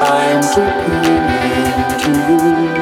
I'm talking to you.